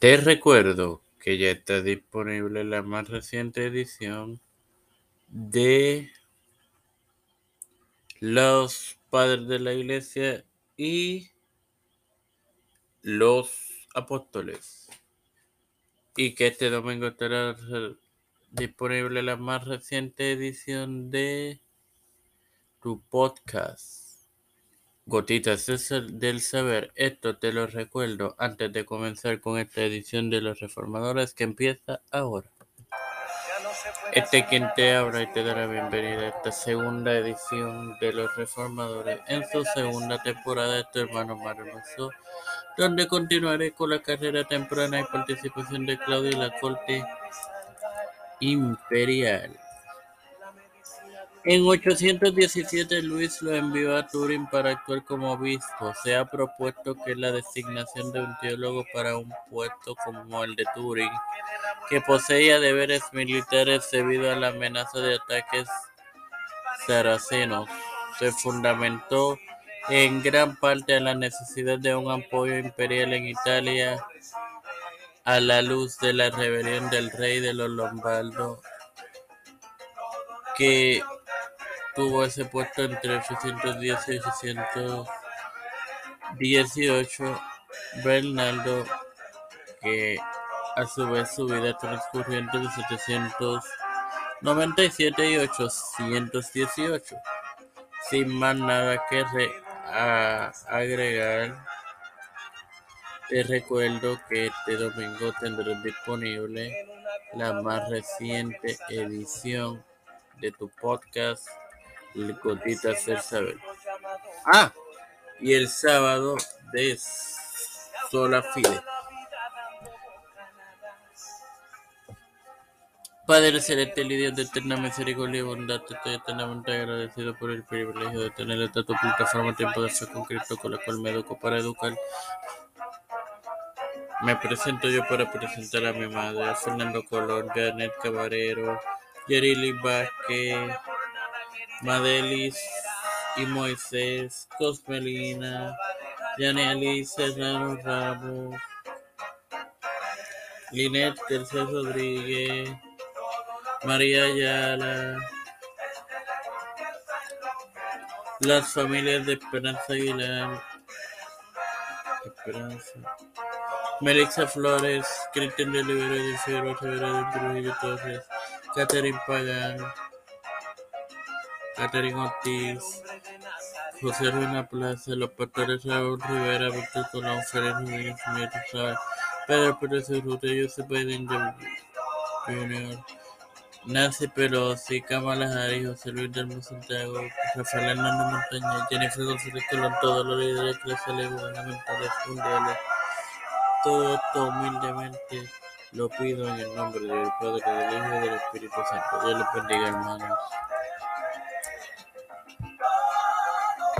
Te recuerdo que ya está disponible la más reciente edición de Los Padres de la Iglesia y los Apóstoles. Y que este domingo estará disponible la más reciente edición de tu podcast. Gotitas del saber, esto te lo recuerdo antes de comenzar con esta edición de los reformadores que empieza ahora. Este quien te habla y te da la bienvenida a esta segunda edición de los reformadores en su segunda temporada de tu hermano Maravilloso, donde continuaré con la carrera temprana y participación de Claudio y la corte imperial. En 817 Luis lo envió a Turín para actuar como obispo. Se ha propuesto que la designación de un teólogo para un puesto como el de Turín, que poseía deberes militares debido a la amenaza de ataques saracenos, se fundamentó en gran parte a la necesidad de un apoyo imperial en Italia a la luz de la rebelión del rey de los Lombardos que tuvo ese puesto entre 810 y 818. Bernardo, que a su vez su vida transcurrió entre 797 y 818. Sin más nada que agregar, te recuerdo que este domingo tendrás disponible la más reciente edición de tu podcast Gotitas del Saber. Ah, y el sábado de Sola Fide. Padre Celeste, Dios de eterna misericordia y bondad, te estoy eternamente agradecido por el privilegio de tener esta tu plataforma Tiempo de Ser con Cristo, con la cual me educo para educar. Me presento yo para presentar a mi madre, a Fernando Colón, Janet Cabarero, Yerili Vázquez, Madelis y Moisés, Cosmelina, Yaneli Serrano Ramos, Linet Tercer Rodríguez, María Ayala, las familias de Esperanza Aguilar, Esperanza, Melissa Flores, Cristian de Libero de Figueroa de Trujillo Torres, Catherine Pagán, Catherine Ortiz, José Ruina Plaza, los pastores Raúl Rivera, Víctor Colón, Félix Jiménez, Jiménez Pedro Pérez Ruta, Joseph Biden Jr., Nancy Pelosi, Kamala Harris, José Luis del Santiago, Rafael Hernández Montañez, Jennifer González Colón, todos los líderes eclesiales gubernamentales mundiales. Todo esto humildemente lo pido en el nombre del Padre, del Hijo y del Espíritu Santo. Dios los bendiga, hermanos.